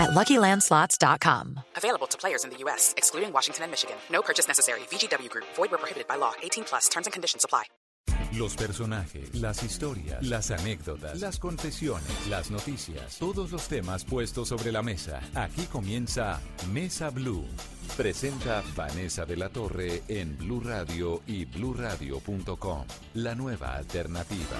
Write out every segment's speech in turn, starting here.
at LuckyLandSlots.com. Available to players in the U.S., excluding Washington and Michigan. No purchase necessary. VGW Group. Void where prohibited by law. 18 plus. Terms and conditions apply. Los personajes, las historias, las anécdotas, las confesiones, las noticias, todos los temas puestos sobre la mesa. Aquí comienza Mesa Blue. Presenta Vanessa de la Torre en Blue Radio y bluradio.com. La nueva alternativa.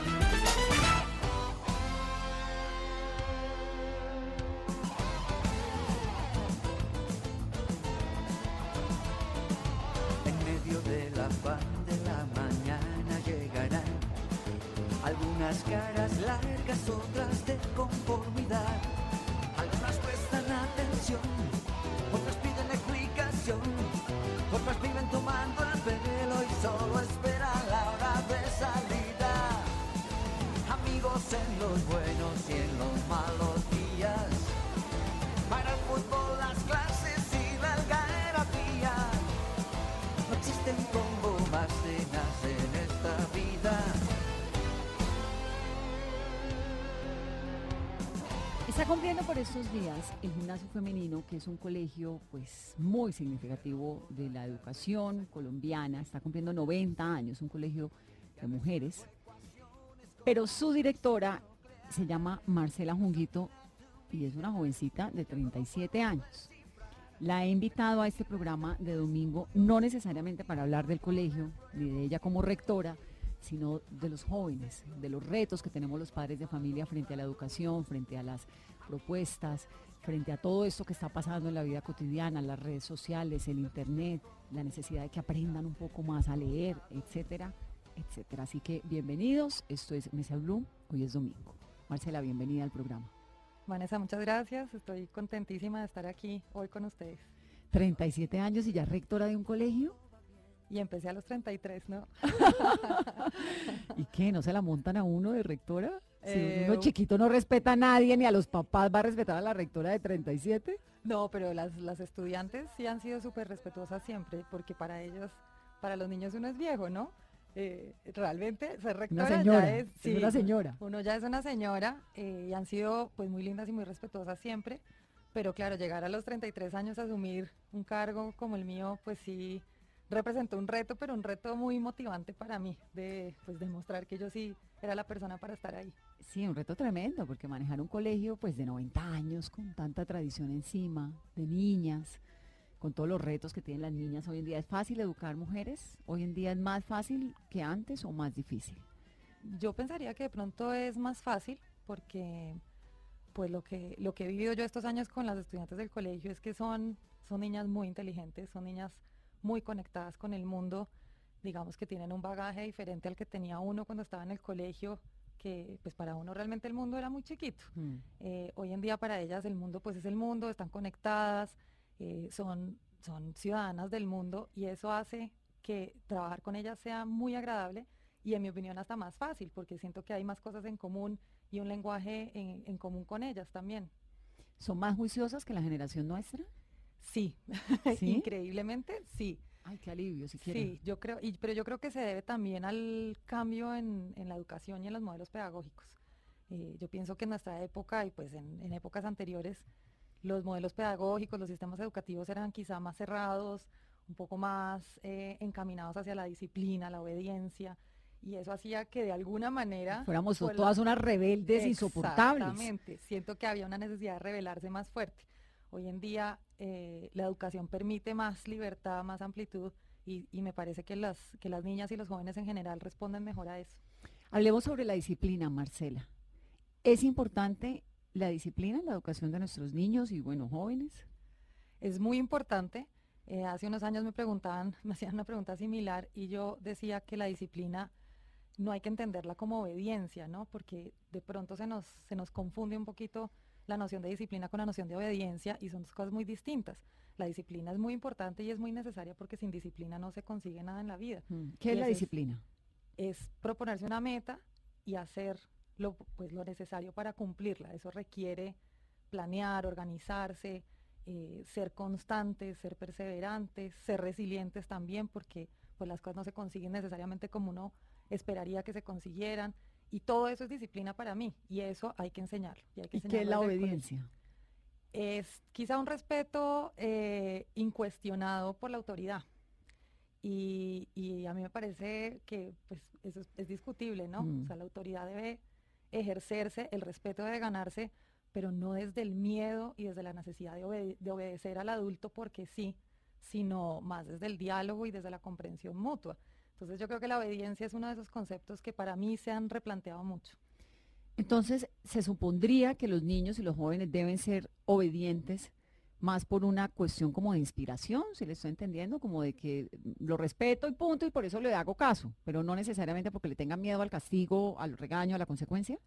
Caras largas, otras de conformidad. Algunas prestan atención, otras piden explicación, otras viven tomando el pelo y solo esperan la hora de salida. Amigos en los buenos y en los malos días. Para el fútbol, las clases y la algarabía. No existen combo más cenas Está cumpliendo por estos días el gimnasio femenino, que es un colegio pues muy significativo de la educación colombiana. Está cumpliendo 90 años, un colegio de mujeres. Pero su directora se llama Marcela Junguito y es una jovencita de 37 años. La he invitado a este programa de domingo, no necesariamente para hablar del colegio ni de ella como rectora, sino de los jóvenes, de los retos que tenemos los padres de familia frente a la educación, frente a las propuestas, frente a todo esto que está pasando en la vida cotidiana, las redes sociales, el internet, la necesidad de que aprendan un poco más a leer, etcétera, etcétera. Así que bienvenidos, esto es Mesa Blue, hoy es domingo. Marcela, bienvenida al programa. Vanessa, muchas gracias. Estoy contentísima de estar aquí hoy con ustedes. 37 años y ya rectora de un colegio. Y empecé a los 33, ¿no? ¿Y qué? ¿No se la montan a uno de rectora? Si Eh, uno chiquito no respeta a nadie ni a los papás, ¿va a respetar a la rectora de 37? No, pero las, las estudiantes sí han sido súper respetuosas siempre, porque para ellos, para los niños uno es viejo, ¿no? Eh, realmente ser rectora señora, ya es, es una señora. Uno ya es una señora eh, y han sido pues muy lindas y muy respetuosas siempre, pero claro, llegar a los 33 años a asumir un cargo como el mío, pues sí representó un reto, pero un reto muy motivante para mí, de pues demostrar que yo sí era la persona para estar ahí. Sí, un reto tremendo, porque manejar un colegio pues de 90 años, con tanta tradición encima, de niñas, con todos los retos que tienen las niñas hoy en día, ¿es fácil educar mujeres? ¿Hoy en día es más fácil que antes o más difícil? Yo pensaría que de pronto es más fácil porque pues lo que, lo que he vivido yo estos años con las estudiantes del colegio es que son, son niñas muy inteligentes, son niñas muy conectadas con el mundo, digamos que tienen un bagaje diferente al que tenía uno cuando estaba en el colegio, que pues para uno realmente el mundo era muy chiquito. Mm. Eh, hoy en día para ellas el mundo pues es el mundo, están conectadas, eh, son, son ciudadanas del mundo y eso hace que trabajar con ellas sea muy agradable y en mi opinión hasta más fácil porque siento que hay más cosas en común y un lenguaje en, en común con ellas también. ¿Son más juiciosas que la generación nuestra? Sí, ¿Sí? increíblemente sí. Ay, qué alivio, si quieren. Sí, yo creo, y, pero yo creo que se debe también al cambio en, en la educación y en los modelos pedagógicos. Eh, yo pienso que en nuestra época y pues en, en épocas anteriores los modelos pedagógicos, los sistemas educativos eran quizá más cerrados, un poco más eh, encaminados hacia la disciplina, la obediencia, y eso hacía que de alguna manera... Fuéramos todas unas rebeldes insoportables. Exactamente, siento que había una necesidad de rebelarse más fuerte. Hoy en día eh, la educación permite más libertad, más amplitud y, y me parece que las, que las niñas y los jóvenes en general responden mejor a eso. Hablemos sobre la disciplina, Marcela. ¿Es importante la disciplina en la educación de nuestros niños y, bueno, jóvenes? Es muy importante. Eh, hace unos años me preguntaban, me hacían una pregunta similar y yo decía que la disciplina no hay que entenderla como obediencia, ¿no? Porque de pronto se nos, se nos confunde un poquito la noción de disciplina con la noción de obediencia y son dos cosas muy distintas. La disciplina es muy importante y es muy necesaria porque sin disciplina no se consigue nada en la vida. Mm, ¿Qué Y es la es- disciplina? es proponerse una meta y hacer lo, pues, lo necesario para cumplirla. Eso requiere planear, organizarse, eh, ser constantes, ser perseverantes, ser resilientes también, porque pues las cosas no se consiguen necesariamente como uno esperaría que se consiguieran. Y todo eso es disciplina para mí y eso hay que enseñarlo. ¿Y, que qué es la obediencia? Es quizá un respeto eh, incuestionado por la autoridad. Y, a mí me parece que pues, eso es, discutible, ¿no? O mm. sea, la autoridad debe ejercerse, el respeto debe ganarse, pero no desde el miedo y desde la necesidad de, de obedecer al adulto porque sí, sino más desde el diálogo y desde la comprensión mutua. Entonces yo creo que la obediencia es uno de esos conceptos que para mí se han replanteado mucho. Entonces, se supondría que los niños y los jóvenes deben ser obedientes más por una cuestión como de inspiración, si le estoy entendiendo, como de que lo respeto y punto, y por eso le hago caso, pero no necesariamente porque le tengan miedo al castigo, al regaño, a la consecuencia.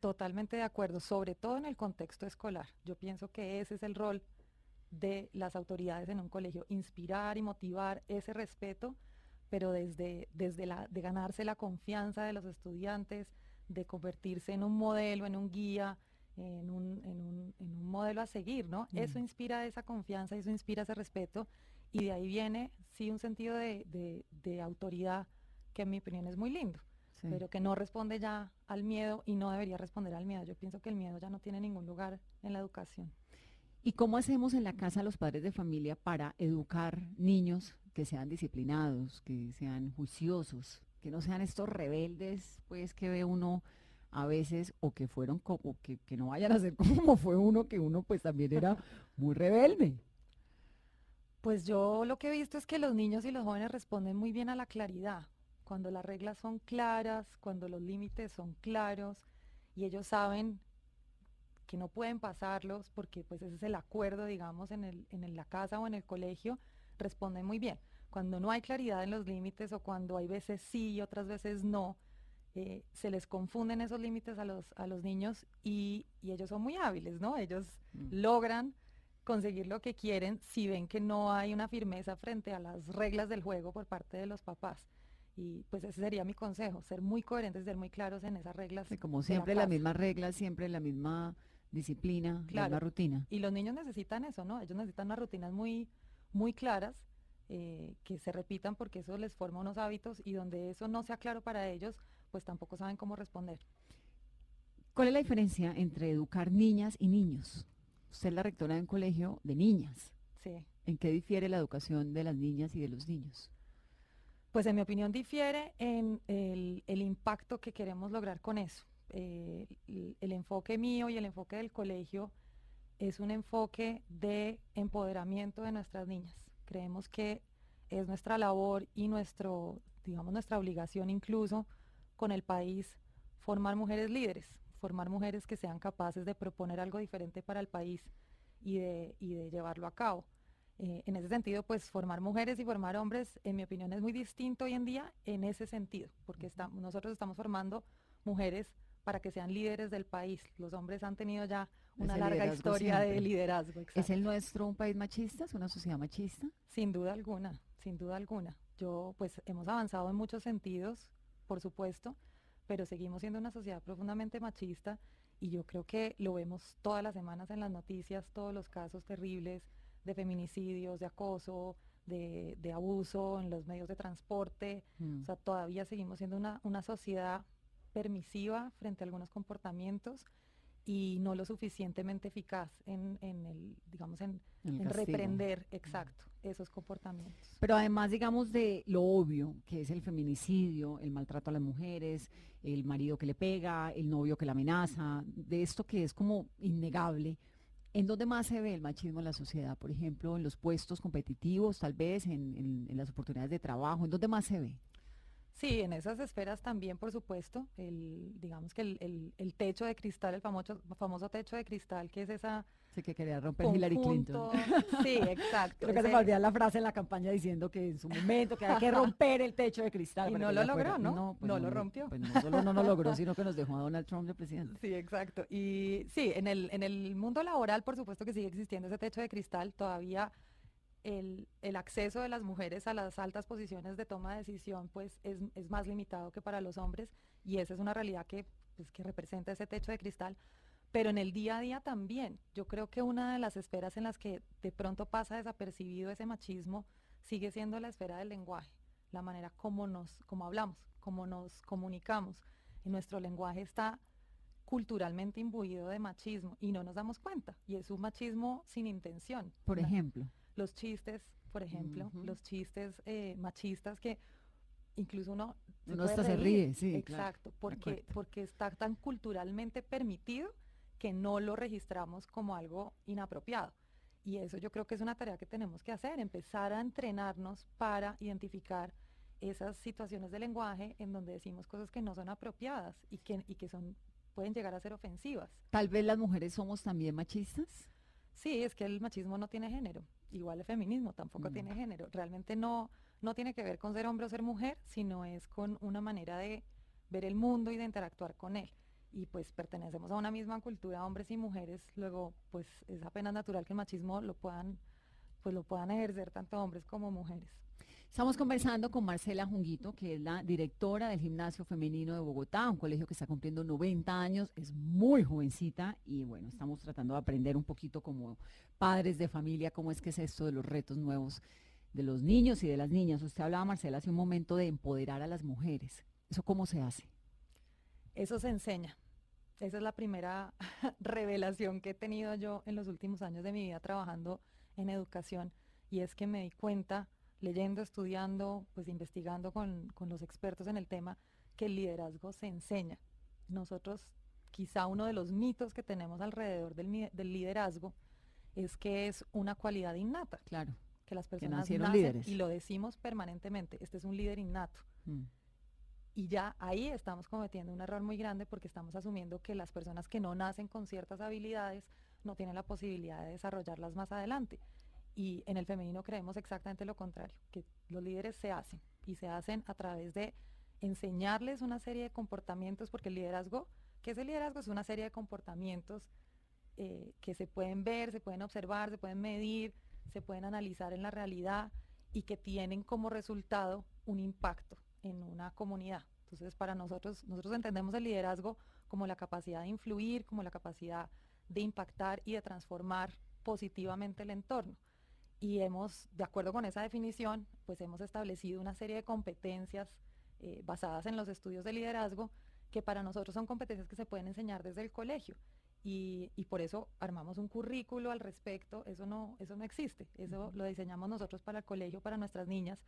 Totalmente de acuerdo, sobre todo en el contexto escolar. Yo pienso que ese es el rol de las autoridades en un colegio, inspirar y motivar ese respeto pero desde, desde la, de ganarse la confianza de los estudiantes, de convertirse en un modelo, en un guía, en un, en un, en un modelo a seguir, ¿no? Mm. Eso inspira esa confianza, eso inspira ese respeto y de ahí viene, sí, un sentido de, de, de autoridad que en mi opinión es muy lindo, pero que no responde ya al miedo y no debería responder al miedo. Yo pienso que el miedo ya no tiene ningún lugar en la educación. ¿Y cómo hacemos en la casa los padres de familia para educar niños que sean disciplinados, que sean juiciosos, que no sean estos rebeldes, pues que ve uno a veces o que fueron como que, que no vayan a ser como fue uno, que uno pues también era muy rebelde. Pues yo lo que he visto es que los niños y los jóvenes responden muy bien a la claridad, cuando las reglas son claras, cuando los límites son claros y ellos saben que no pueden pasarlos porque pues ese es el acuerdo, digamos, en, el, en la casa o en el colegio, responden muy bien. Cuando no hay claridad en los límites o cuando hay veces sí y otras veces no, eh, se les confunden esos límites a los, a los niños y, ellos son muy hábiles, ¿no? Ellos mm. logran conseguir lo que quieren si ven que no hay una firmeza frente a las reglas del juego por parte de los papás. Y pues ese sería mi consejo, ser muy coherentes, ser muy claros en esas reglas. como siempre, las mismas reglas, siempre la misma disciplina, la rutina. Y los niños necesitan eso, ¿no? Ellos necesitan unas rutinas muy, muy claras eh, que se repitan porque eso les forma unos hábitos y donde eso no sea claro para ellos, pues tampoco saben cómo responder. ¿Cuál es la diferencia entre educar niñas y niños? Usted es la rectora de un colegio de niñas. Sí. ¿En qué difiere la educación de las niñas y de los niños? Pues en mi opinión difiere en el, el impacto que queremos lograr con eso. Eh, el, enfoque mío y el enfoque del colegio es un enfoque de empoderamiento de nuestras niñas. Creemos que es nuestra labor y nuestro, digamos, nuestra obligación incluso con el país formar mujeres líderes, formar mujeres que sean capaces de proponer algo diferente para el país y de, de llevarlo a cabo. Eh, en ese sentido, pues formar mujeres y formar hombres, en mi opinión, es muy distinto hoy en día en ese sentido, porque nosotros estamos formando mujeres para que sean líderes del país. Los hombres han tenido ya una larga historia de liderazgo. ¿Es el nuestro un país machista? ¿Es una sociedad machista? Sin duda alguna, sin duda alguna. Yo, pues, hemos avanzado en muchos sentidos, por supuesto, pero seguimos siendo una sociedad profundamente machista y yo creo que lo vemos todas las semanas en las noticias, todos los casos terribles de feminicidios, de acoso, de, abuso en los medios de transporte. Mm. O sea, todavía seguimos siendo una, una sociedad permisiva frente a algunos comportamientos y no lo suficientemente eficaz en, el, digamos, en, reprender, exacto, esos comportamientos. Pero además, digamos, de lo obvio, que es el feminicidio, el maltrato a las mujeres, el marido que le pega, el novio que la amenaza, de esto que es como innegable, ¿en dónde más se ve el machismo en la sociedad? Por ejemplo, en los puestos competitivos, tal vez, en, en las oportunidades de trabajo, ¿en dónde más se ve? Sí, en esas esferas también, por supuesto, el, digamos que el, el, techo de cristal, el famoso, famoso techo de cristal, que es esa... Sí, que quería romper Hillary Clinton. Sí, exacto. Creo que se me olvidó la frase en la campaña diciendo que en su momento que hay que romper el techo de cristal. Y no lo logró, ¿no? No, pues no, lo rompió. Pues no solo no lo logró, sino que nos dejó a Donald Trump de presidente. Sí, exacto. Y sí, en el, en el mundo laboral, por supuesto que sigue existiendo ese techo de cristal, todavía el, el, acceso de las mujeres a las altas posiciones de toma de decisión pues es, es, más limitado que para los hombres y esa es una realidad que, pues, que representa ese techo de cristal. Pero en el día a día también, yo creo que una de las esferas en las que de pronto pasa desapercibido ese machismo sigue siendo la esfera del lenguaje, la manera como nos, como hablamos, como nos comunicamos. En nuestro lenguaje está culturalmente imbuido de machismo y no nos damos cuenta. Y es un machismo sin intención. Por ejemplo. Los chistes, por ejemplo, los chistes eh, machistas que incluso uno... Se hasta se ríe, sí. Exacto, porque, porque está tan culturalmente permitido que no lo registramos como algo inapropiado. Y eso yo creo que es una tarea que tenemos que hacer, empezar a entrenarnos para identificar esas situaciones de lenguaje en donde decimos cosas que no son apropiadas y que, y que son pueden llegar a ser ofensivas. Tal vez las mujeres somos también machistas. Sí, es que el machismo no tiene género, igual el feminismo tampoco mm. tiene género. Realmente no, no tiene que ver con ser hombre o ser mujer, sino es con una manera de ver el mundo y de interactuar con él. Y pues pertenecemos a una misma cultura, hombres y mujeres, luego pues es apenas natural que el machismo lo puedan, pues lo puedan ejercer tanto hombres como mujeres. Estamos conversando con Marcela Junguito, que es la directora del Gimnasio Femenino de Bogotá, un colegio que está cumpliendo 90 años, es muy jovencita y bueno, estamos tratando de aprender un poquito como padres de familia cómo es que es esto de los retos nuevos de los niños y de las niñas. Usted hablaba, Marcela, hace un momento de empoderar a las mujeres. ¿Eso cómo se hace? Eso se enseña. Esa es la primera revelación que he tenido yo en los últimos años de mi vida trabajando en educación y es que me di cuenta leyendo, estudiando, pues investigando con, los expertos en el tema, que el liderazgo se enseña. Nosotros, quizá uno de los mitos que tenemos alrededor del, liderazgo es que es una cualidad innata. Claro. Que las personas nacen, y lo decimos permanentemente, este es un líder innato. Mm. Y ya ahí estamos cometiendo un error muy grande porque estamos asumiendo que las personas que no nacen con ciertas habilidades no tienen la posibilidad de desarrollarlas más adelante. Y en el femenino creemos exactamente lo contrario, que los líderes se hacen y se hacen a través de enseñarles una serie de comportamientos, porque el liderazgo, ¿qué es el liderazgo? Es una serie de comportamientos eh, que se pueden ver, se pueden observar, se pueden medir, se pueden analizar en la realidad y que tienen como resultado un impacto en una comunidad. Entonces, para nosotros, nosotros entendemos el liderazgo como la capacidad de influir, como la capacidad de impactar y de transformar positivamente el entorno y hemos, de acuerdo con esa definición, pues hemos establecido una serie de competencias eh, basadas en los estudios de liderazgo que para nosotros son competencias que se pueden enseñar desde el colegio. Y, y, por eso armamos un currículo al respecto, eso no, eso no existe, eso lo diseñamos nosotros para el colegio, para nuestras niñas,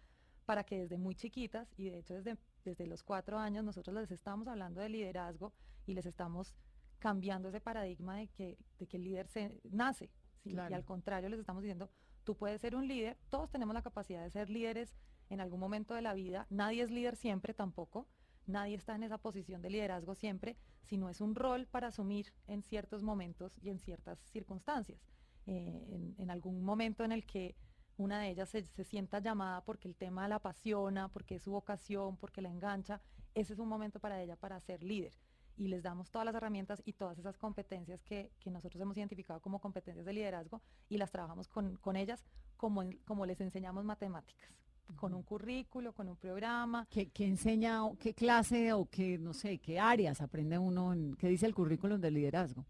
para que desde muy chiquitas, y de hecho desde, desde los cuatro años nosotros les estamos hablando de liderazgo y les estamos cambiando ese paradigma de que, de que el líder se nace, y al contrario les estamos diciendo, Tú puedes ser un líder, todos tenemos la capacidad de ser líderes en algún momento de la vida, nadie es líder siempre tampoco, nadie está en esa posición de liderazgo siempre, sino es un rol para asumir en ciertos momentos y en ciertas circunstancias. Eh, en, algún momento en el que una de ellas se, se, sienta llamada porque el tema la apasiona, porque es su vocación, porque la engancha, ese es un momento para ella para ser líder y les damos todas las herramientas y todas esas competencias que, nosotros hemos identificado como competencias de liderazgo y las trabajamos con, ellas como, como les enseñamos matemáticas con un currículo, con un programa. ¿Qué, enseña, qué clase o qué, no sé, qué áreas aprende uno, en, qué dice el currículum de liderazgo?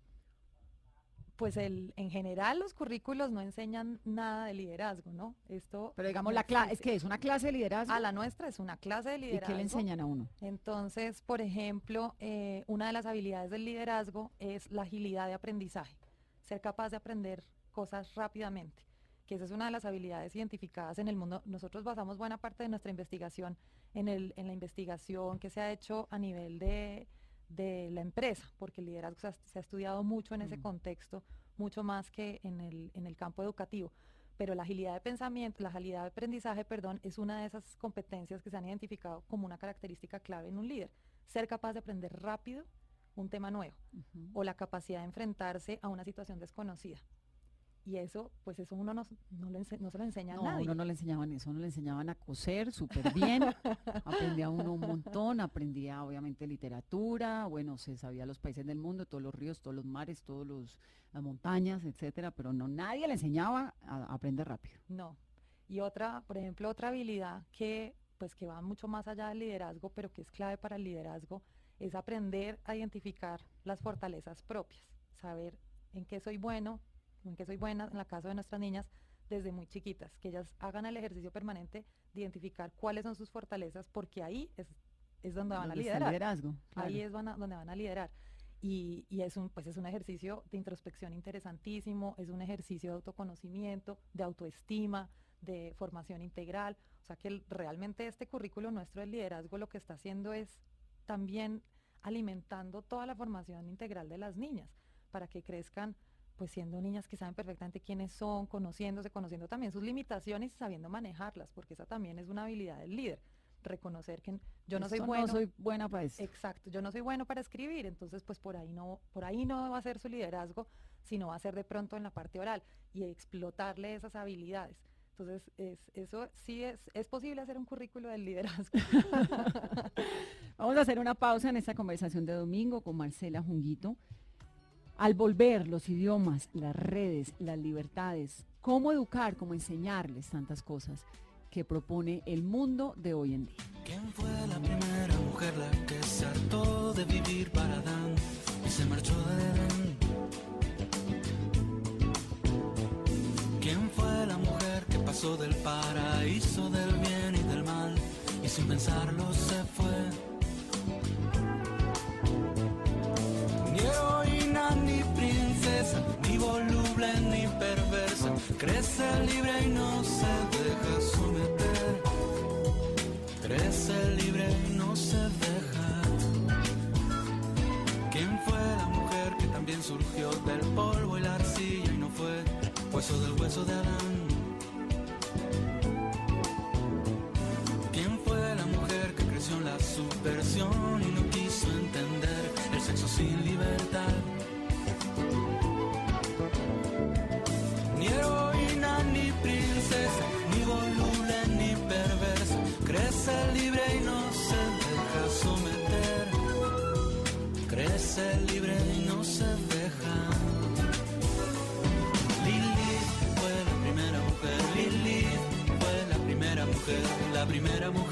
Pues el, en general los currículos no enseñan nada de liderazgo, ¿no? Esto Pero digamos la clase, es que es una clase de liderazgo. A la nuestra es una clase de liderazgo. ¿Y qué le enseñan a uno? Entonces, por ejemplo, eh, una de las habilidades del liderazgo es la agilidad de aprendizaje, ser capaz de aprender cosas rápidamente, que esa es una de las habilidades identificadas en el mundo. Nosotros basamos buena parte de nuestra investigación en, el, en la investigación que se ha hecho a nivel de de la empresa, porque el liderazgo se ha, estudiado mucho en ese contexto, mucho más que en el, en el campo educativo. Pero la agilidad de pensamiento, la agilidad de aprendizaje, perdón, es una de esas competencias que se han identificado como una característica clave en un líder. Ser capaz de aprender rápido un tema nuevo o la capacidad de enfrentarse a una situación desconocida. Y eso, pues eso uno no, no, le no se lo enseña a nadie. uno no le enseñaban eso, uno le enseñaban a coser súper bien, aprendía uno un montón, aprendía obviamente literatura, bueno, se sabía los países del mundo, todos los ríos, todos los mares, todas las montañas, etcétera, pero no, nadie le enseñaba a, aprender rápido. No, Y otra, por ejemplo, otra habilidad que pues que va mucho más allá del liderazgo, pero que es clave para el liderazgo, es aprender a identificar las fortalezas propias, saber en qué soy bueno, en qué soy buena, en la casa de nuestras niñas, desde muy chiquitas, que ellas hagan el ejercicio permanente de identificar cuáles son sus fortalezas, porque ahí es, es donde van a liderar. Liderazgo, Ahí es donde van a liderar. Y, y, es, un, pues es un ejercicio de introspección interesantísimo, es un ejercicio de autoconocimiento, de autoestima, de formación integral. O sea que realmente este currículo nuestro del liderazgo lo que está haciendo es también alimentando toda la formación integral de las niñas para que crezcan pues siendo niñas que saben perfectamente quiénes son, conociéndose, conociendo también sus limitaciones y sabiendo manejarlas, porque esa también es una habilidad del líder reconocer que yo no soy bueno. No soy buena para eso. Exacto, yo no soy bueno para escribir, entonces pues por ahí no, por ahí no va a ser su liderazgo, sino va a ser de pronto en la parte oral y explotarle esas habilidades. Entonces, es, eso sí es, es posible hacer un currículo del liderazgo. Vamos a hacer una pausa en esta conversación de domingo con Marcela Junguito. Al volver los idiomas, las redes, las libertades, cómo educar, cómo enseñarles tantas cosas que propone el mundo de hoy en día. ¿Quién fue la primera mujer la que se hartó de vivir para Adán y se marchó de Edén? ¿Quién fue la mujer que pasó del paraíso del bien y del mal y sin pensarlo se fue? Crece libre y no se deja someter. Crece libre y no se deja. ¿Quién fue la mujer que también surgió del polvo y la arcilla y no fue hueso del hueso de Adán? ¿Quién fue la mujer que creció en la subversión y no quiso entender el sexo sin Crece libre y no se deja. Lilith fue la primera mujer. Lilith fue la primera mujer. La primera mujer.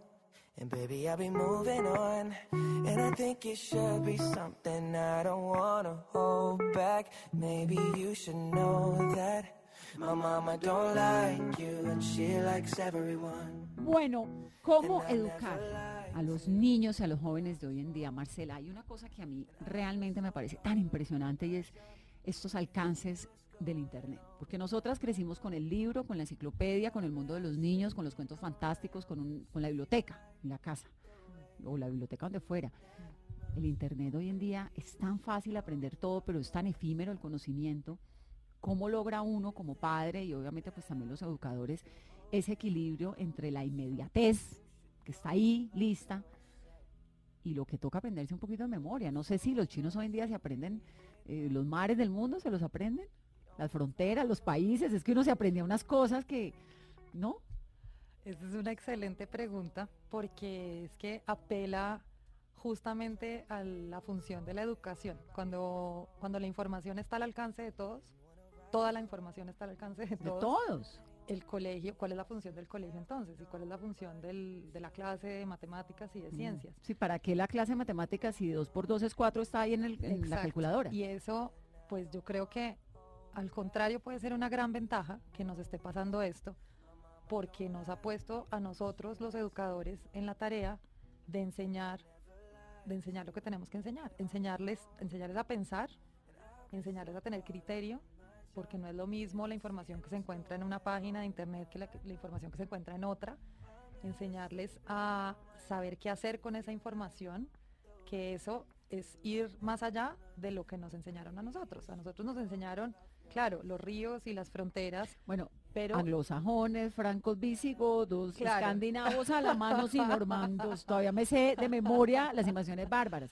and baby, I'll be moving on. And I think it should be something I don't wanna hold back. Maybe you should know that. My mama don't like you and she likes everyone. Bueno, ¿cómo educar a los niños y a los jóvenes de hoy en día, Marcela? Hay una cosa que a mí realmente me parece tan impresionante y es estos alcances del Internet. Porque nosotras crecimos con el libro, con la enciclopedia, con el mundo de los niños, con los cuentos fantásticos, con, un- con la biblioteca en la casa o la biblioteca donde fuera. El Internet hoy en día es tan fácil aprender todo, pero es tan efímero el conocimiento. ¿Cómo logra uno como padre y obviamente pues también los educadores ese equilibrio entre la inmediatez, que está ahí, lista, y lo que toca aprenderse un poquito de memoria? No sé si los chinos hoy en día se aprenden, eh, los mares del mundo se los aprenden, las fronteras, los países, es que uno se aprendía unas cosas que, ¿no? Esa es una excelente pregunta porque es que apela justamente a la función de la educación. Cuando, cuando la información está al alcance de todos, toda la información está al alcance de De todos. todos. El colegio, ¿cuál es la función del colegio entonces? ¿Y cuál es la función del- de la clase de matemáticas y de ciencias? Sí, ¿para qué la clase de matemáticas si 2 por 2 es 4 está ahí en, el- en la calculadora? Y eso, pues yo creo que al contrario puede ser una gran ventaja que nos esté pasando esto, porque nos ha puesto a nosotros los educadores en la tarea de enseñar, de enseñar lo que tenemos que enseñar, enseñarles, enseñarles a pensar, enseñarles a tener criterio, porque no es lo mismo la información que se encuentra en una página de internet que la, la información que se encuentra en otra, enseñarles a saber qué hacer con esa información, que eso es ir más allá de lo que nos enseñaron a nosotros. A nosotros nos enseñaron, claro, los ríos y las fronteras. Bueno, pero anglosajones, francos visigodos, Claro. escandinavos, alamanos y normandos. Todavía me sé de memoria las invasiones bárbaras.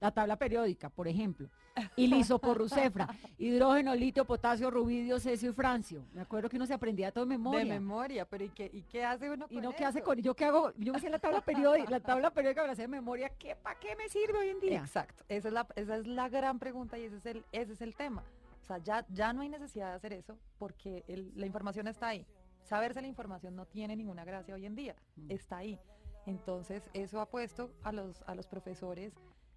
La tabla periódica, por ejemplo. Ilisoporrucefra, hidrógeno, litio, potasio, rubidio, cesio y francio. Me acuerdo que uno se aprendía todo de memoria. de memoria, pero ¿y qué, y qué hace uno ¿Y con no qué hace con yo qué hago? Yo me sé la tabla periódica, la tabla periódica sé de memoria, ¿qué para qué me sirve hoy en día? Exacto, esa es la, esa es la gran pregunta y ese es el, ese es el tema. Sea, ya, ya no hay necesidad de hacer eso porque el- la información está ahí. Saberse la información no tiene ninguna gracia hoy en día, Mm. está ahí. Entonces, eso ha puesto a los, a los profesores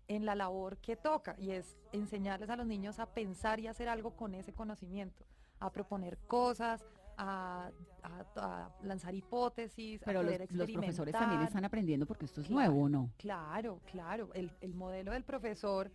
en la labor que toca y es enseñarles a los niños a pensar y hacer algo con ese conocimiento, a proponer cosas, a, a- a lanzar hipótesis, Pero a los, los profesores también están aprendiendo porque esto es Claro. nuevo, ¿o ¿no? Claro, claro. El, el modelo del profesor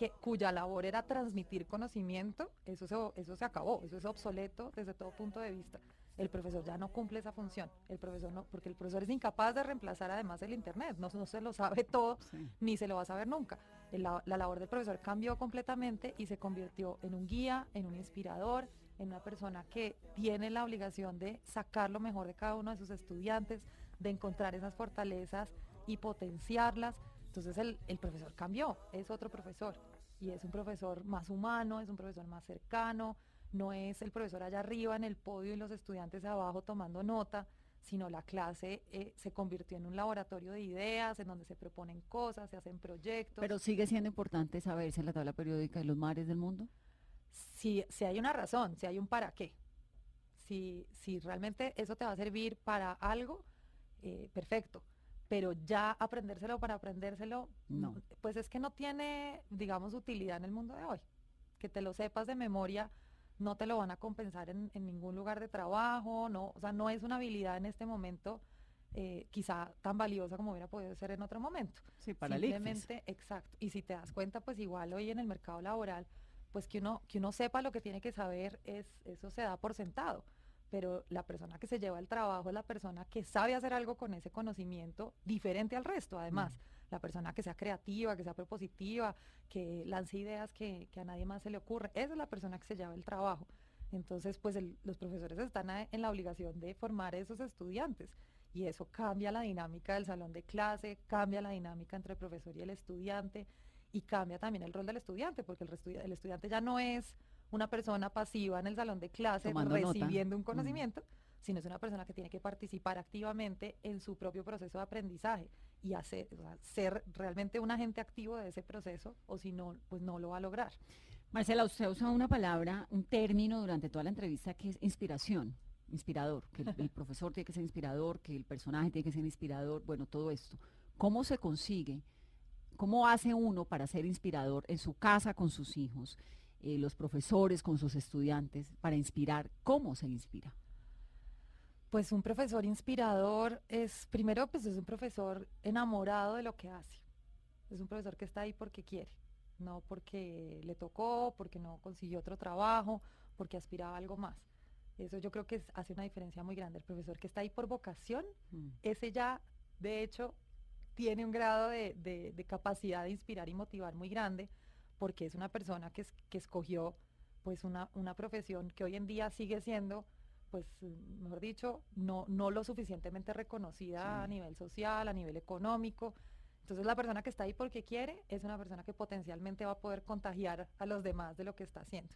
que, cuya labor era transmitir conocimiento, eso se, eso se acabó, eso es obsoleto desde todo punto de vista. El profesor ya no cumple esa función, el profesor no, porque el profesor es incapaz de reemplazar además el internet, no, no se lo sabe todo, ni se lo va a saber nunca. La, la labor del profesor cambió completamente y se convirtió en un guía, en un inspirador, en una persona que tiene la obligación de sacar lo mejor de cada uno de sus estudiantes, de encontrar esas fortalezas y potenciarlas. Entonces el, el profesor cambió, es otro profesor y es un profesor más humano, es un profesor más cercano, no es el profesor allá arriba en el podio y los estudiantes abajo tomando nota, sino la clase eh, se convirtió en un laboratorio de ideas, en donde se proponen cosas, se hacen proyectos. Pero sigue siendo importante saberse la tabla periódica de los mares del mundo. si, si hay una razón, si hay un para qué, si, si realmente eso te va a servir para algo, eh, perfecto. Pero ya aprendérselo para aprendérselo, No. pues es que no tiene, digamos, utilidad en el mundo de hoy. Que te lo sepas de memoria, no te lo van a compensar en, en ningún lugar de trabajo, no, o sea, no es una habilidad en este momento eh, quizá tan valiosa como hubiera podido ser en otro momento. Sí, para el. Simplemente, exacto. Y si te das cuenta, pues igual hoy en el mercado laboral, pues que uno, que uno sepa lo que tiene que saber, es, eso se da por sentado. Pero la persona que se lleva el trabajo es la persona que sabe hacer algo con ese conocimiento diferente al resto, además. La persona que sea creativa, que sea propositiva, que lance ideas que, que a nadie más se le ocurre. Esa es la persona que se lleva el trabajo. Entonces, pues el- los profesores están a- en la obligación de formar a esos estudiantes y eso cambia la dinámica del salón de clase, cambia la dinámica entre el profesor y el estudiante y cambia también el rol del estudiante, porque el estudiante ya no es una persona pasiva en el salón de clase Tomando nota. recibiendo un Mm. conocimiento, sino es una persona que tiene que participar activamente en su propio proceso de aprendizaje y hacer, o sea, ser realmente un agente activo de ese proceso, o si no, pues no lo va a lograr. Marcela, usted usa una palabra, un término durante toda la entrevista que es inspiración, inspirador, que el, el profesor tiene que ser inspirador, que el personaje tiene que ser inspirador, bueno, todo esto. ¿Cómo se consigue? ¿Cómo hace uno para ser inspirador en su casa con sus hijos, eh, los profesores con sus estudiantes, para inspirar? ¿Cómo se inspira? Pues un profesor inspirador es, primero, pues es un profesor enamorado de lo que hace. Es un profesor que está ahí porque quiere, no porque le tocó, porque no consiguió otro trabajo, porque aspiraba a algo más. Eso yo creo que es- hace una diferencia muy grande. El profesor que está ahí por vocación, Mm. ese ya, de hecho, tiene un grado de, de- de capacidad de inspirar y motivar muy grande, porque es una persona que, es- que escogió pues una, una profesión que hoy en día sigue siendo, pues, mejor dicho, no, no lo suficientemente reconocida a nivel social, a nivel económico. Entonces la persona que está ahí porque quiere es una persona que potencialmente va a poder contagiar a los demás de lo que está haciendo.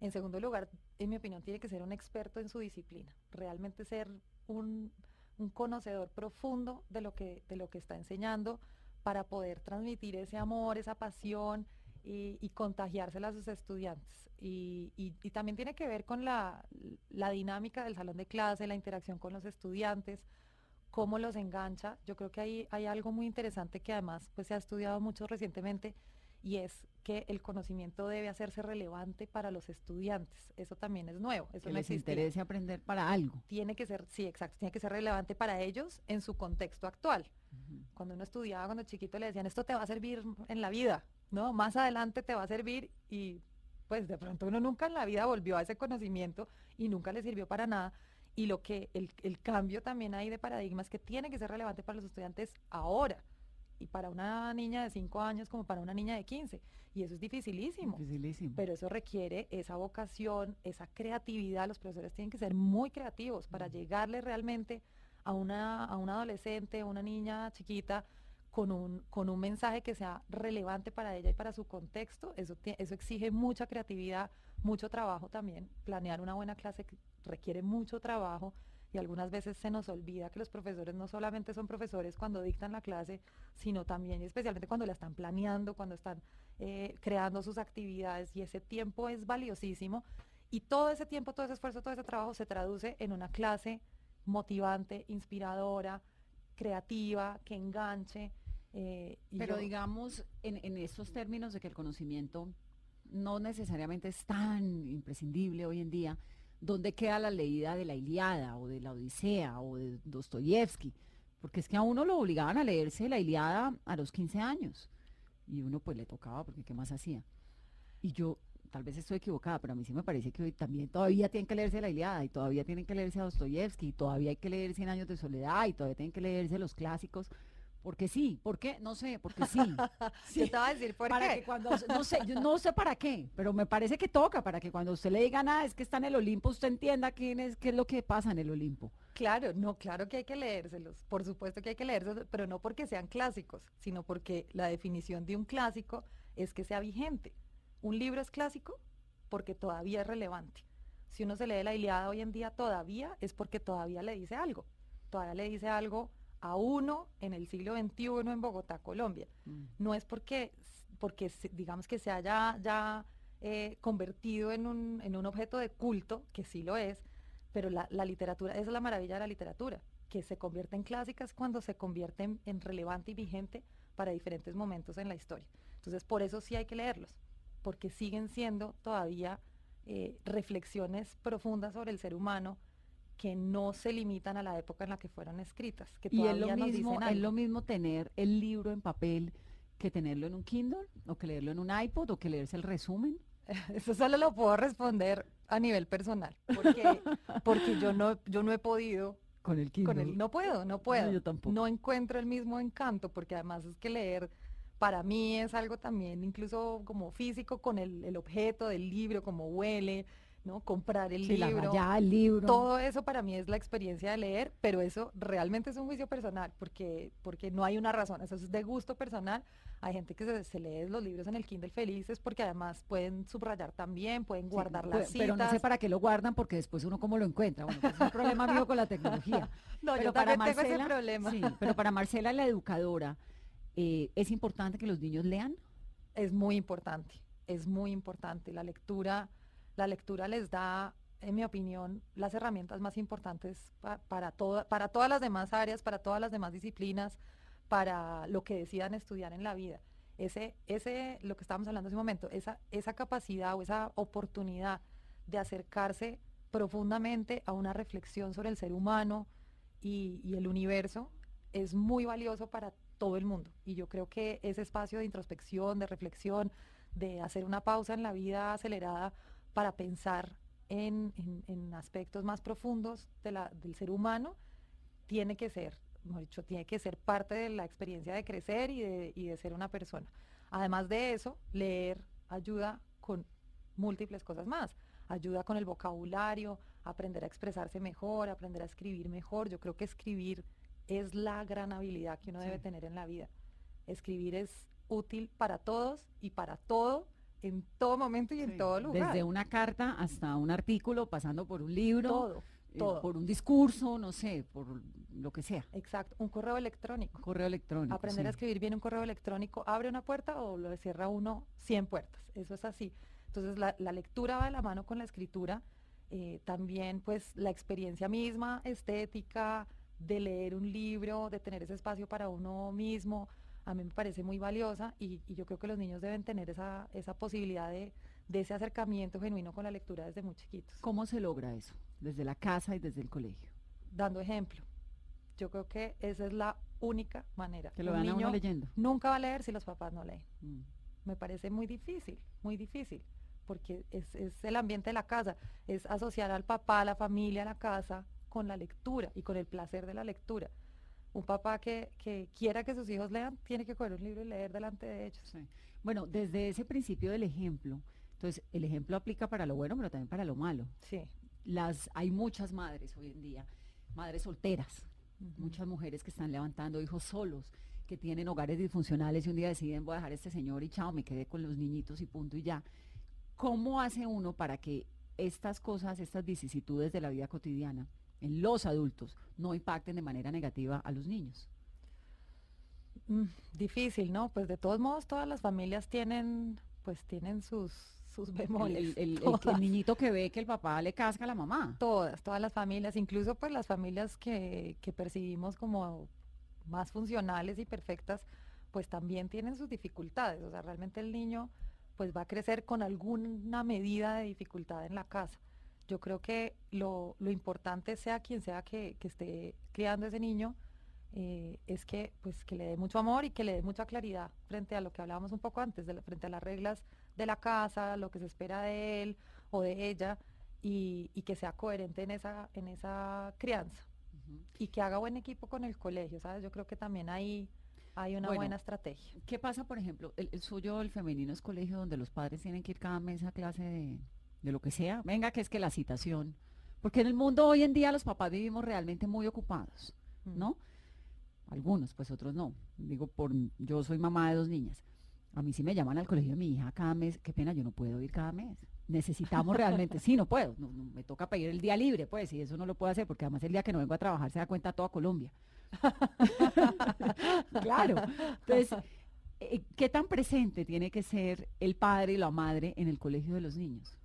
En segundo lugar, en mi opinión, tiene que ser un experto en su disciplina, realmente ser un, un conocedor profundo de lo, que, de lo que está enseñando para poder transmitir ese amor, esa pasión y, y contagiársela a sus estudiantes. Y, y- y también tiene que ver con la, la dinámica del salón de clase, la interacción con los estudiantes, cómo los engancha. Yo creo que ahí hay algo muy interesante que además pues, se ha estudiado mucho recientemente y es que el conocimiento debe hacerse relevante para los estudiantes. Eso también es nuevo. Eso que no les existía. interese aprender para algo. Tiene que ser, sí, exacto, tiene que ser relevante para ellos en su contexto actual. Cuando uno estudiaba, cuando chiquito le decían, esto te va a servir en la vida, ¿no? Más adelante te va a servir y pues de pronto uno nunca en la vida volvió a ese conocimiento y nunca le sirvió para nada. Y lo que el, el cambio también ahí de paradigma es que tiene que ser relevante para los estudiantes ahora y para una niña de 5 años como para una niña de 15. Y eso es dificilísimo. Dificilísimo. Pero eso requiere esa vocación, esa creatividad. Los profesores tienen que ser muy creativos para llegarle realmente a una, a una adolescente, a una niña chiquita, con un, con un mensaje que sea relevante para ella y para su contexto. Eso, eso exige mucha creatividad, mucho trabajo también. Planear una buena clase requiere mucho trabajo y algunas veces se nos olvida que los profesores no solamente son profesores cuando dictan la clase, sino también y especialmente cuando la están planeando, cuando están eh, creando sus actividades y ese tiempo es valiosísimo y todo ese tiempo, todo ese esfuerzo, todo ese trabajo se traduce en una clase motivante, inspiradora, creativa, que enganche. Eh, y Pero yo- digamos, en, en estos términos de que el conocimiento no necesariamente es tan imprescindible hoy en día, ¿dónde queda la leída de la Iliada o de la Odisea o de Dostoyevsky? Porque es que a uno lo obligaban a leerse la Iliada a los 15 años y uno pues le tocaba porque ¿qué más hacía? Y yo, tal vez estoy equivocada, pero a mí sí me parece que hoy también todavía tienen que leerse la Iliada y todavía tienen que leerse a Dostoyevsky y todavía hay que leer Cien años de soledad y todavía tienen que leerse los clásicos. Porque sí, ¿por qué? No sé, porque sí. Yo te voy a decir por para qué. que cuando, no sé, yo no sé para qué, pero me parece que toca, para que cuando usted le diga nada, es que está en el Olimpo, usted entienda quién es, qué es lo que pasa en el Olimpo. Claro, no, claro que hay que leérselos, por supuesto que hay que leérselos, pero no porque sean clásicos, sino porque la definición de un clásico es que sea vigente. Un libro es clásico porque todavía es relevante. Si uno se lee la Iliada hoy en día todavía es porque todavía le dice algo, todavía le dice algo a uno en el siglo XXI en Bogotá, Colombia. No es porque, porque digamos que se haya ya eh, convertido en un, en un objeto de culto, que sí lo es, pero la, la literatura, esa es la maravilla de la literatura, que se convierte en clásicas cuando se convierte en, en relevante y vigente para diferentes momentos en la historia. Entonces, por eso sí hay que leerlos, porque siguen siendo todavía eh, reflexiones profundas sobre el ser humano que no se limitan a la época en la que fueron escritas, que Y es todavía lo, nos mismo, es lo mismo tener el libro en papel que tenerlo en un Kindle, o que leerlo en un iPod, o que leerse el resumen. Eso solo lo puedo responder a nivel personal, porque, porque yo no, yo no he podido Con el Kindle. con el, no puedo, no puedo. yo tampoco. No encuentro el mismo encanto, porque además es que leer para mí es algo también incluso como físico con el, el objeto del libro, como huele, ¿no? Comprar el Sí, libro. rayada, el libro. Todo eso para mí es la experiencia de leer, pero eso realmente es un juicio personal, porque, porque no hay una razón, eso es de gusto personal. Hay gente que se, se lee los libros en el Kindle felices porque además pueden subrayar también, pueden Sí, guardar pe- las citas. Pero no sé para qué lo guardan, porque después uno cómo lo encuentra. Bueno, pues es un problema mío con la tecnología. No, pero yo para también tengo ese Marcela- problema. Sí, pero para Marcela, la educadora, eh, ¿es importante que los niños lean? Es muy importante, es muy importante. La lectura, la lectura les da, en mi opinión, las herramientas más importantes pa- para, para todas las demás áreas, para todas las demás disciplinas, para lo que decidan estudiar en la vida. Ese, ese, lo que estábamos hablando hace un momento, esa, capacidad o esa oportunidad de acercarse profundamente a una reflexión sobre el ser humano y el universo es muy valioso para todo el mundo. Y yo creo que ese espacio de introspección, de reflexión, de hacer una pausa en la vida acelerada para pensar en, en- en aspectos más profundos de la- del ser humano, tiene que ser, mejor dicho, tiene que ser parte de la experiencia de crecer y de, y de ser una persona. Además de eso, leer ayuda con múltiples cosas más. Ayuda con el vocabulario, aprender a expresarse mejor, aprender a escribir mejor. Yo creo que escribir es la gran habilidad que uno debe tener en la vida. Escribir es útil para todos y para todo, en todo momento y en todo lugar. Desde una carta hasta un artículo, pasando por un libro, todo, eh, todo. por un discurso, no sé, por lo que sea. Exacto, un correo electrónico. Correo electrónico. Aprender a escribir bien un correo electrónico abre una puerta o lo cierra uno 100 puertas. Eso es así. Entonces la, la lectura va de la mano con la escritura. eh, también pues la experiencia misma, estética, de leer un libro, de tener ese espacio para uno mismo. A mí me parece muy valiosa y, y yo creo que los niños deben tener esa, esa posibilidad de, de ese acercamiento genuino con la lectura desde muy chiquitos. ¿Cómo se logra eso? Desde la casa y desde el colegio. Dando ejemplo. Yo creo que esa es la única manera. Que lo Un vean a uno niño leyendo. Nunca va a leer si los papás no leen. Mm. Me parece muy difícil, muy difícil, porque es, es el ambiente de la casa, es asociar al papá, a la familia, a la casa con la lectura y con el placer de la lectura. Un papá que, que quiera que sus hijos lean, tiene que coger un libro y leer delante de ellos. Sí. Bueno, desde ese principio del ejemplo, entonces el ejemplo aplica para lo bueno, pero también para lo malo. Sí. Las, hay muchas madres hoy en día, madres solteras, muchas mujeres que están levantando hijos solos, que tienen hogares disfuncionales y un día deciden voy a dejar a este señor y chao, me quedé con los niñitos y punto y ya. ¿Cómo hace uno para que estas cosas, estas vicisitudes de la vida cotidiana en los adultos no impacten de manera negativa a los niños? Mm, difícil, ¿no? Pues de todos modos todas las familias tienen, pues tienen sus, sus bemoles. el- el- el- el todas. niñito que ve que el papá le casca a la mamá. Todas, todas las familias, incluso pues las familias que, que percibimos como más funcionales y perfectas, pues también tienen sus dificultades. O sea, realmente el niño pues va a crecer con alguna medida de dificultad en la casa. Yo creo que lo, lo importante, sea quien sea que, que esté criando ese niño, eh, es que pues que le dé mucho amor y que le dé mucha claridad frente a lo que hablábamos un poco antes, de la- frente a las reglas de la casa, lo que se espera de él o de ella, y, y que sea coherente en esa, en esa crianza y que haga buen equipo con el colegio, ¿sabes? Yo creo que también ahí hay una Bueno, buena estrategia. ¿Qué pasa, por ejemplo, el, el suyo, el femenino es colegio donde los padres tienen que ir cada mes a clase de, de lo que sea? Venga, que es que la citación. Porque en el mundo hoy en día los papás vivimos realmente muy ocupados, Mm. ¿no? Algunos, pues otros no. Digo, por yo soy mamá de dos niñas. A mí sí me llaman al colegio de mi hija cada mes. Qué pena, yo no puedo ir cada mes. Necesitamos realmente, sí, no puedo. no- no, me toca pedir el día libre, pues, y eso no lo puedo hacer porque además el día que no vengo a trabajar se da cuenta toda Colombia. claro. Entonces, eh, ¿qué tan presente tiene que ser el padre y la madre en el colegio de los niños?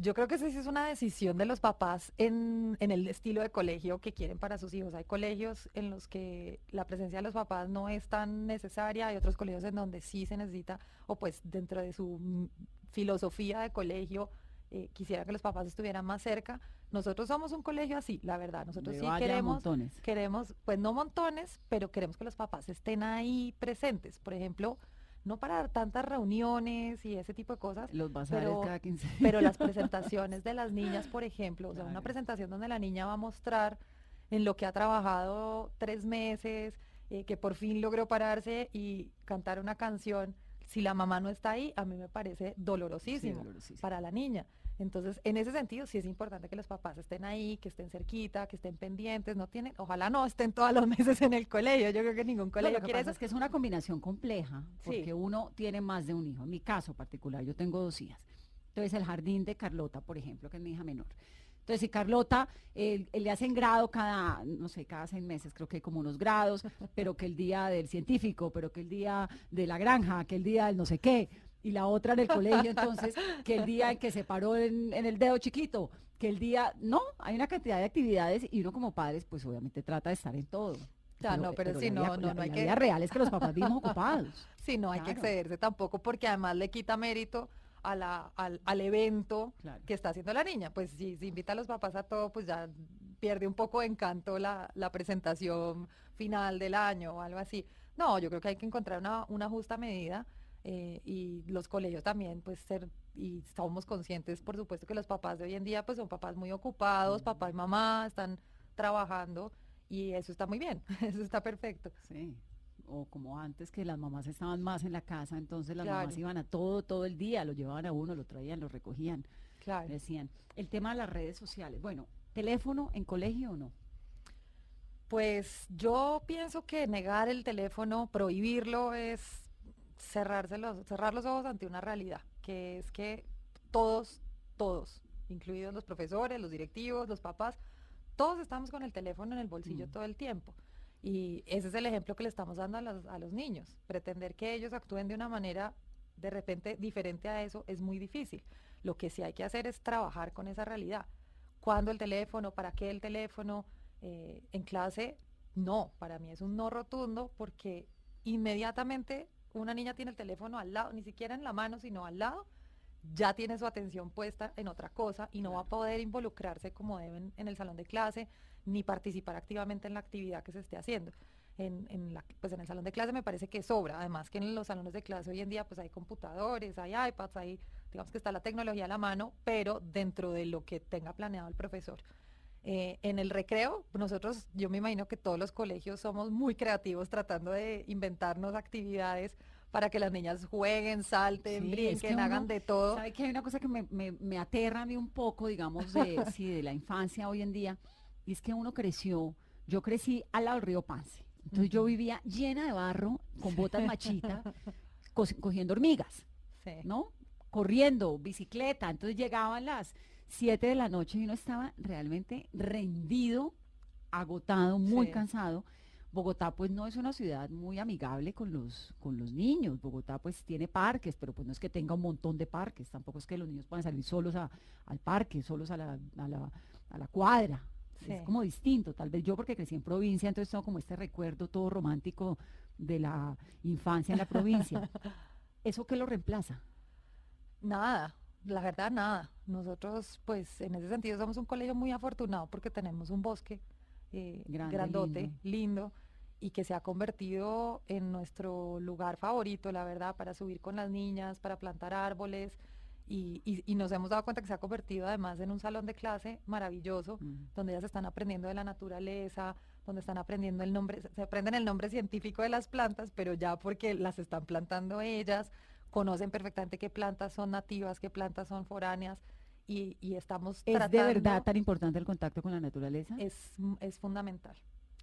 Yo creo que esa sí es una decisión de los papás en, en el estilo de colegio que quieren para sus hijos. Hay colegios en los que la presencia de los papás no es tan necesaria, hay otros colegios en donde sí se necesita, o pues dentro de su mm, filosofía de colegio, eh, quisiera que los papás estuvieran más cerca. Nosotros somos un colegio así, la verdad. Nosotros sí queremos, montones. queremos, pues no montones, pero queremos que los papás estén ahí presentes. Por ejemplo, no para dar tantas reuniones y ese tipo de cosas, Los bazares pero, cada 15 pero las presentaciones de las niñas, por ejemplo, o sea, una presentación donde la niña va a mostrar en lo que ha trabajado tres meses, eh, que por fin logró pararse y cantar una canción. Si la mamá no está ahí, a mí me parece dolorosísimo, dolorosísimo. para la niña. Entonces, en ese sentido, sí es importante que los papás estén ahí, que estén cerquita, que estén pendientes, no tienen, ojalá no estén todos los meses en el colegio. Yo creo que ningún No, colegio lo que quiere es que es una combinación compleja, Sí. porque uno tiene más de un hijo. En mi caso particular, yo tengo dos hijas. Entonces, el jardín de Carlota, por ejemplo, que es mi hija menor. Entonces, si Carlota eh, eh, le hacen grado cada, no sé, cada seis meses, creo que hay como unos grados, pero que el día del científico, pero que el día de la granja, que el día del no sé qué, y la otra en el colegio, entonces, que el día en que se paró en, en el dedo chiquito, que el día, no, hay una cantidad de actividades y uno como padres, pues obviamente trata de estar en todo. Ya, no, pero sí, la no, vida- no, la- no hay la que- vida real es que los papás vivimos ocupados. Sí, no hay que excederse tampoco porque además le quita mérito a la, al, al evento Claro. que está haciendo la niña. Pues si se invita a los papás a todo, pues ya pierde un poco de encanto la, la presentación final del año o algo así. No, yo creo que hay que encontrar una, una justa medida eh, y los colegios también, pues ser, y estamos conscientes, por supuesto, que los papás de hoy en día, pues son papás muy ocupados, papá y mamá están trabajando y eso está muy bien, eso está perfecto. Sí. O como antes que las mamás estaban más en la casa, entonces las mamás iban a todo, todo el día, lo llevaban a uno, lo traían, lo recogían, Claro. decían. El tema de las redes sociales. Bueno, ¿teléfono en colegio o no? Pues yo pienso que negar el teléfono, prohibirlo, es cerrarse los, cerrar los ojos ante una realidad, que es que todos, todos, incluidos los profesores, los directivos, los papás, todos estamos con el teléfono en el bolsillo Mm. todo el tiempo. Y ese es el ejemplo que le estamos dando a los, a los niños. Pretender que ellos actúen de una manera de repente diferente a eso es muy difícil. Lo que sí hay que hacer es trabajar con esa realidad. ¿Cuándo el teléfono? ¿Para qué el teléfono? Eh, en clase, no, para mí es un no rotundo porque inmediatamente una niña tiene el teléfono al lado, ni siquiera en la mano, sino al lado, ya tiene su atención puesta en otra cosa y no va a poder involucrarse como deben en el salón de clase, ni participar activamente en la actividad que se esté haciendo. En, en la, pues en el salón de clase me parece que sobra, además que en los salones de clase hoy en día pues hay computadores, hay iPads, hay, digamos que está la tecnología a la mano, pero dentro de lo que tenga planeado el profesor. Eh, en el recreo, nosotros, yo me imagino que todos los colegios somos muy creativos tratando de inventarnos actividades para que las niñas jueguen, salten, Sí, es brinquen, que hagan de todo. ¿Sabe que hay una cosa que me, me- me aterra a mí un poco, digamos, de, sí, de la infancia hoy en día? Y es que uno creció, yo crecí al lado del río Pance. Entonces yo vivía llena de barro, con botas machita, co- cogiendo hormigas, Sí. ¿no? Corriendo, bicicleta. Entonces llegaban las 7 de la noche y uno estaba realmente rendido, agotado, muy Sí. cansado. Bogotá pues no es una ciudad muy amigable con los, con los niños. Bogotá pues tiene parques, pero pues no es que tenga un montón de parques. Tampoco es que los niños puedan salir solos a- al parque, solos a la, a la, a la cuadra. Es como distinto. Tal vez yo porque crecí en provincia, entonces tengo como este recuerdo todo romántico de la infancia en la provincia. ¿Eso qué lo reemplaza? Nada, la verdad nada. Nosotros, pues, en ese sentido somos un colegio muy afortunado porque tenemos un bosque eh, Grande, grandote, lindo. lindo. y que se ha convertido en nuestro lugar favorito, la verdad, para subir con las niñas, para plantar árboles. Y, y- y nos hemos dado cuenta que se ha convertido además en un salón de clase maravilloso, Mm. donde ellas están aprendiendo de la naturaleza, donde están aprendiendo el nombre, se aprenden el nombre científico de las plantas, pero ya porque las están plantando ellas, conocen perfectamente qué plantas son nativas, qué plantas son foráneas, y, y estamos ¿Es de tratando- verdad tan importante el contacto con la naturaleza? es, m- es fundamental,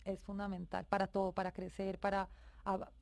es fundamental para todo, para crecer, para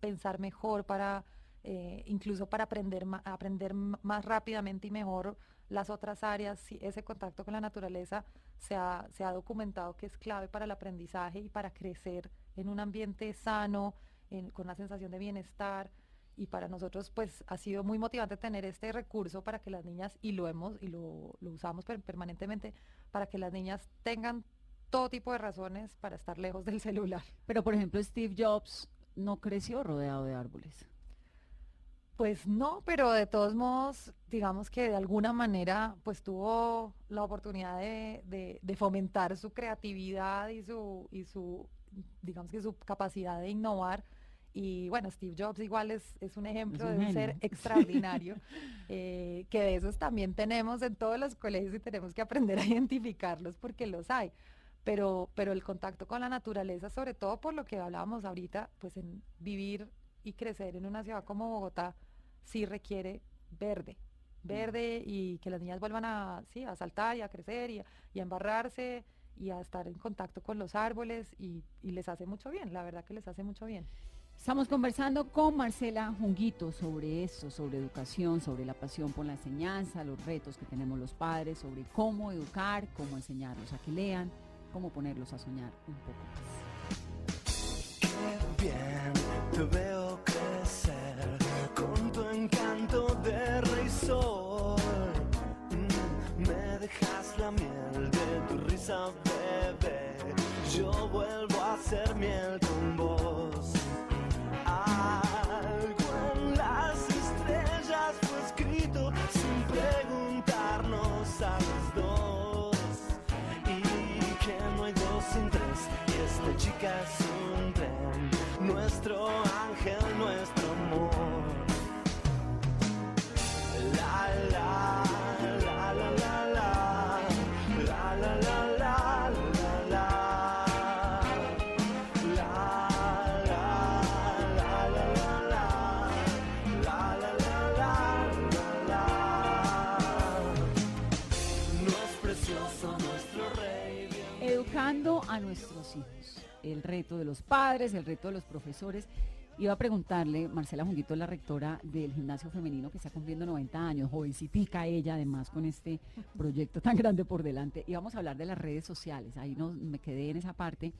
pensar mejor, para eh, incluso para aprender, aprender más rápidamente y mejor las otras áreas. Sí, ese contacto con la naturaleza se ha, se ha documentado que es clave para el aprendizaje y para crecer en un ambiente sano, en- con una sensación de bienestar. Y para nosotros, pues, ha sido muy motivante tener este recurso para que las niñas, y lo hemos, y lo, lo usamos per- permanentemente, para que las niñas tengan todo tipo de razones para estar lejos del celular. Pero por ejemplo Steve Jobs no creció rodeado de árboles. Pues no, pero de todos modos, digamos que de alguna manera, pues tuvo la oportunidad de, de- de fomentar su creatividad y su, y su, digamos que su capacidad de innovar. Y bueno, Steve Jobs igual es, es un ejemplo un de un ser extraordinario, eh, que de esos también tenemos en todos los colegios y tenemos que aprender a identificarlos porque los hay. Pero, pero el contacto con la naturaleza, sobre todo por lo que hablábamos ahorita, pues en vivir y crecer en una ciudad como Bogotá, sí requiere verde, verde y que las niñas vuelvan a, sí, a saltar y a crecer y a, y a embarrarse y a estar en contacto con los árboles y, y les hace mucho bien, la verdad que les hace mucho bien. Estamos conversando con Marcela Junguito sobre eso, sobre educación, sobre la pasión por la enseñanza, los retos que tenemos los padres, sobre cómo educar, cómo enseñarlos a que lean, cómo ponerlos a soñar un poco más. Mm, me dejas la miel de tu risa, bebé. Yo vuelvo a ser miel con vos. El reto de los padres, el reto de los profesores. Iba a preguntarle, Marcela Junguito, la rectora del gimnasio femenino que está cumpliendo 90 años, jovencitica ella, además con este proyecto tan grande por delante. Íbamos a hablar de las redes sociales, ahí no, me quedé en esa parte.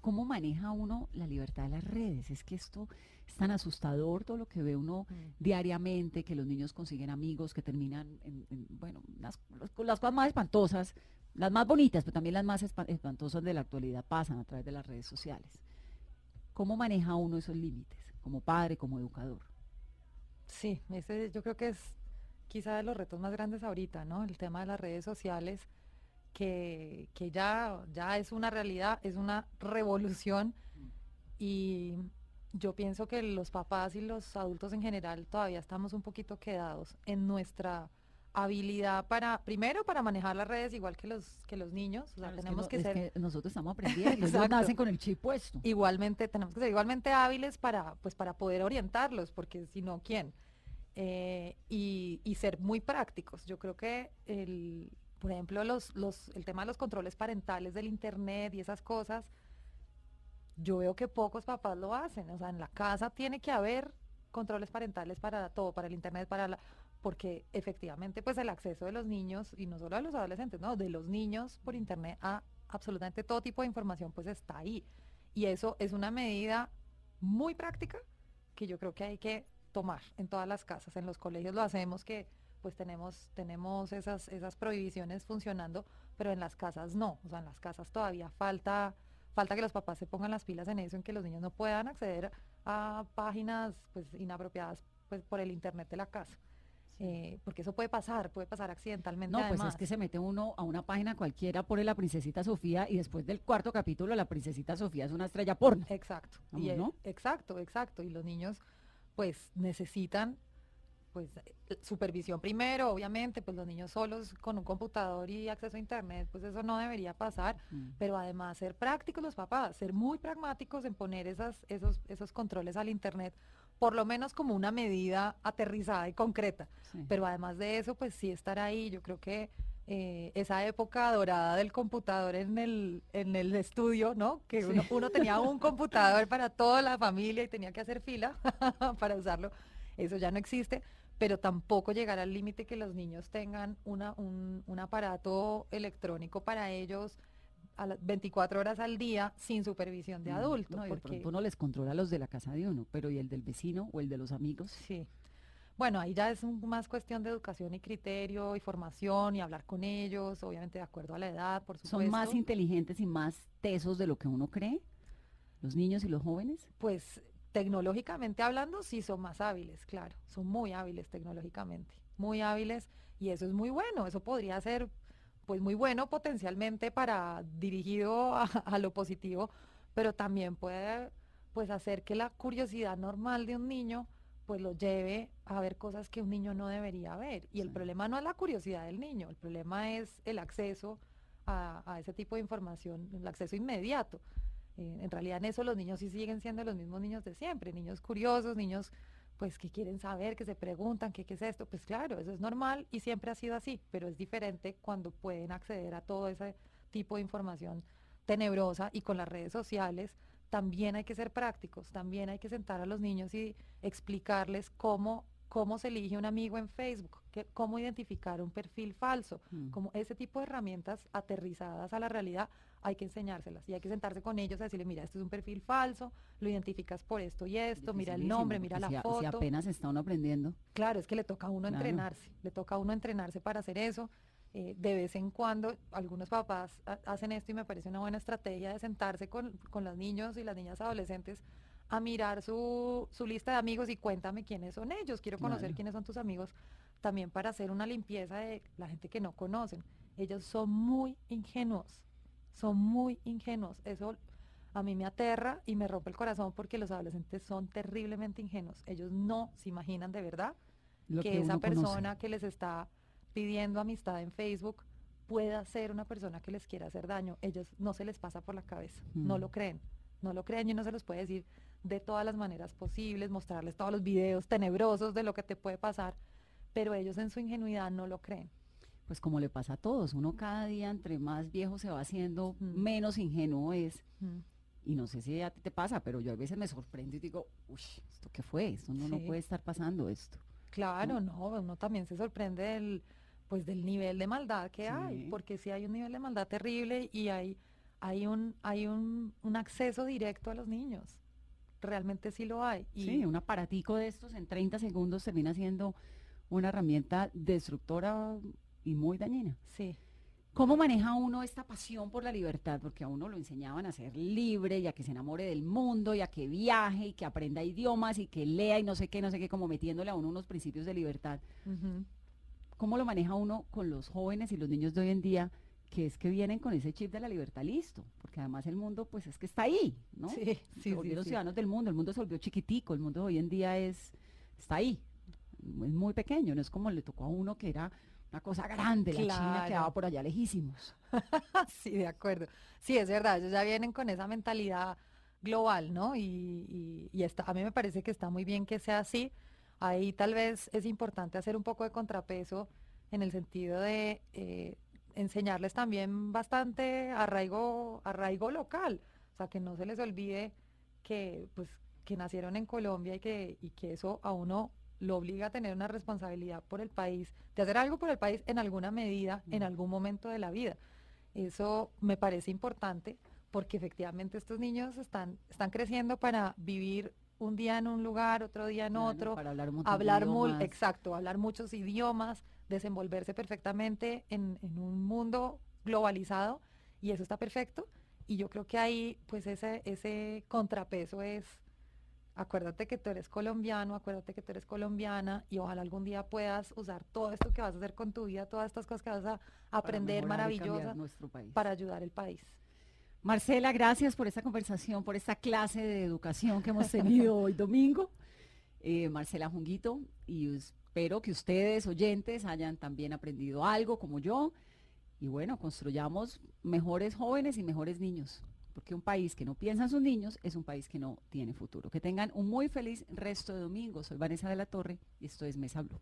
¿Cómo maneja uno la libertad de las redes? Es que esto es tan asustador, todo lo que ve uno diariamente, que los niños consiguen amigos, que terminan en, en, bueno, las- las cosas más espantosas, las más bonitas, pero también las más espa- espantosas de la actualidad pasan a través de las redes sociales. ¿Cómo maneja uno esos límites como padre, como educador? Sí, ese yo creo que es quizá de los retos más grandes ahorita, ¿no? El tema de las redes sociales, que, que ya, ya es una realidad, es una revolución y yo pienso que los papás y los adultos en general todavía estamos un poquito quedados en nuestra habilidad para, primero para manejar las redes igual que los, que los niños, o sea, Claro, es tenemos no- que, es ser que nosotros estamos aprendiendo, ellos nacen con el chip puesto. igualmente, tenemos que ser igualmente hábiles para, pues, para poder orientarlos, porque si no, ¿quién? Eh, y, y ser muy prácticos. Yo creo que el, por ejemplo, los, los, el tema de los controles parentales del internet y esas cosas, yo veo que pocos papás lo hacen. O sea, en la casa tiene que haber controles parentales para todo, para el internet, para la, porque efectivamente, pues el acceso de los niños, y no solo de los adolescentes, no, de los niños por internet a absolutamente todo tipo de información, pues está ahí. Y eso es una medida muy práctica que yo creo que hay que tomar en todas las casas. En los colegios lo hacemos que pues tenemos, tenemos esas, esas prohibiciones funcionando, pero en las casas no. O sea, en las casas todavía falta, falta que los papás se pongan las pilas en eso, en que los niños no puedan acceder a páginas pues inapropiadas pues por el internet de la casa. Eh, porque eso puede pasar, puede pasar accidentalmente. No, pues además. es que se mete uno a una página cualquiera, pone la princesita Sofía y después del cuarto capítulo la princesita Sofía es una estrella porno. Exacto. Vamos, y, eh, ¿no? Exacto, exacto. Y los niños pues necesitan pues supervisión primero, obviamente, pues los niños solos con un computador y acceso a internet, pues eso no debería pasar, Mm. pero además ser prácticos los papás, ser muy pragmáticos en poner esas, esos, esos controles al internet, por lo menos como una medida aterrizada y concreta. Sí. Pero además de eso, pues sí estar ahí, yo creo que eh, esa época dorada del computador en el, en el estudio, ¿no? Que Sí. uno, uno tenía un computador para toda la familia y tenía que hacer fila para usarlo. Eso ya no existe, pero tampoco llegar al límite que los niños tengan una, un, un aparato electrónico para ellos a las 24 horas al día sin supervisión de Mm, adulto. No, y de porque- pronto uno les controla los de la casa de uno, pero ¿y el del vecino o el de los amigos? Sí. Bueno, ahí ya es un- más cuestión de educación y criterio y formación y hablar con ellos, obviamente de acuerdo a la edad, por supuesto. ¿Son más inteligentes y más tesos de lo que uno cree? ¿Los niños y los jóvenes? Pues tecnológicamente hablando, sí son más hábiles, claro, son muy hábiles tecnológicamente, muy hábiles y eso es muy bueno, eso podría ser pues muy bueno potencialmente para dirigido a, a lo positivo, pero también puede pues hacer que la curiosidad normal de un niño pues lo lleve a ver cosas que un niño no debería ver. Y el problema no es la curiosidad del niño, el problema es el acceso a, a ese tipo de información, el acceso inmediato. Eh, en realidad en eso los niños sí siguen siendo los mismos niños de siempre, niños curiosos, niños pues que quieren saber, que se preguntan qué, qué es esto. Pues claro, eso es normal y siempre ha sido así, pero es diferente cuando pueden acceder a todo ese tipo de información tenebrosa y con las redes sociales también hay que ser prácticos, también hay que sentar a los niños y explicarles cómo, cómo se elige un amigo en Facebook, que- cómo identificar un perfil falso, Mm. como ese tipo de herramientas aterrizadas a la realidad hay que enseñárselas y hay que sentarse con ellos a decirle, mira, este es un perfil falso, lo identificas por esto y esto, mira el nombre, mira porque la si a- foto. Si apenas está uno aprendiendo. Claro, es que le toca a uno Claro. entrenarse, le toca a uno entrenarse para hacer eso. Eh, de vez en cuando algunos papás ha- hacen esto y me parece una buena estrategia de sentarse con, con los niños y las niñas adolescentes a mirar su, su lista de amigos y cuéntame quiénes son ellos, quiero conocer Claro. quiénes son tus amigos, también para hacer una limpieza de la gente que no conocen. Ellos son muy ingenuos, son muy ingenuos. Eso a mí me aterra y me rompe el corazón porque los adolescentes son terriblemente ingenuos. Ellos no se imaginan de verdad que, que, esa conoce. persona que les está pidiendo amistad en Facebook pueda ser una persona que les quiera hacer daño. Ellos no se les pasa por la cabeza, no Mm. lo creen, no lo creen y uno se los puede decir de todas las maneras posibles, mostrarles todos los videos tenebrosos de lo que te puede pasar, pero ellos en su ingenuidad no lo creen. Pues como le pasa a todos, uno cada día entre más viejo se va haciendo, Mm. menos ingenuo es. Mm. Y no sé si a ti te pasa, pero yo a veces me sorprendo y digo, uy, ¿esto qué fue? Esto no, puede estar pasando esto. Claro, no, uno también se sorprende del, pues del nivel de maldad que hay, porque sí hay un nivel de maldad terrible y hay, hay un, hay un, un acceso directo a los niños. Realmente sí lo hay. Y Sí, un aparatico de estos en 30 segundos termina siendo una herramienta destructora y muy dañina. sí, ¿Cómo maneja uno esta pasión por la libertad? Porque a uno lo enseñaban a ser libre y a que se enamore del mundo y a que viaje y que aprenda idiomas y que lea y no sé qué, no sé qué, como metiéndole a uno unos principios de libertad. Ujú. ¿Cómo lo maneja uno con los jóvenes y los niños de hoy en día? Que es que vienen con ese chip de la libertad listo, porque además el mundo pues es que está ahí, ¿no? Sí, sí, sí. ciudadanos del mundo, el mundo se volvió chiquitico, el mundo de hoy en día es, está ahí, es muy pequeño, no es como le tocó a uno que era una cosa grande, la China quedaba por allá lejísimos. sí, de acuerdo. Sí, es verdad, ellos ya vienen con esa mentalidad global, ¿no? Y, y- y está, a mí me parece que está muy bien que sea así. Ahí tal vez es importante hacer un poco de contrapeso en el sentido de eh, enseñarles también bastante arraigo, arraigo local, o sea, que no se les olvide que, pues, que nacieron en Colombia y que, y que eso a uno lo obliga a tener una responsabilidad por el país, de hacer algo por el país en alguna medida, en algún momento de la vida. Eso me parece importante porque efectivamente estos niños están, están creciendo para vivir un día en un lugar, otro día en Claro, otro, para hablar hablar idiomas. exacto, hablar muchos idiomas, desenvolverse perfectamente en, en un mundo globalizado y eso está perfecto. Y yo creo que ahí, pues ese, ese contrapeso es, acuérdate que tú eres colombiano, acuérdate que tú eres colombiana y ojalá algún día puedas usar todo esto que vas a hacer con tu vida, todas estas cosas que vas a aprender maravillosas para ayudar al país. Marcela, gracias por esta conversación, por esta clase de educación que hemos tenido hoy domingo. Eh, Marcela Junguito, y espero que ustedes, oyentes, hayan también aprendido algo como yo. Y bueno, construyamos mejores jóvenes y mejores niños, porque un país que no piensa en sus niños es un país que no tiene futuro. Que tengan un muy feliz resto de domingo. Soy Vanessa de la Torre y esto es Mesa Blue.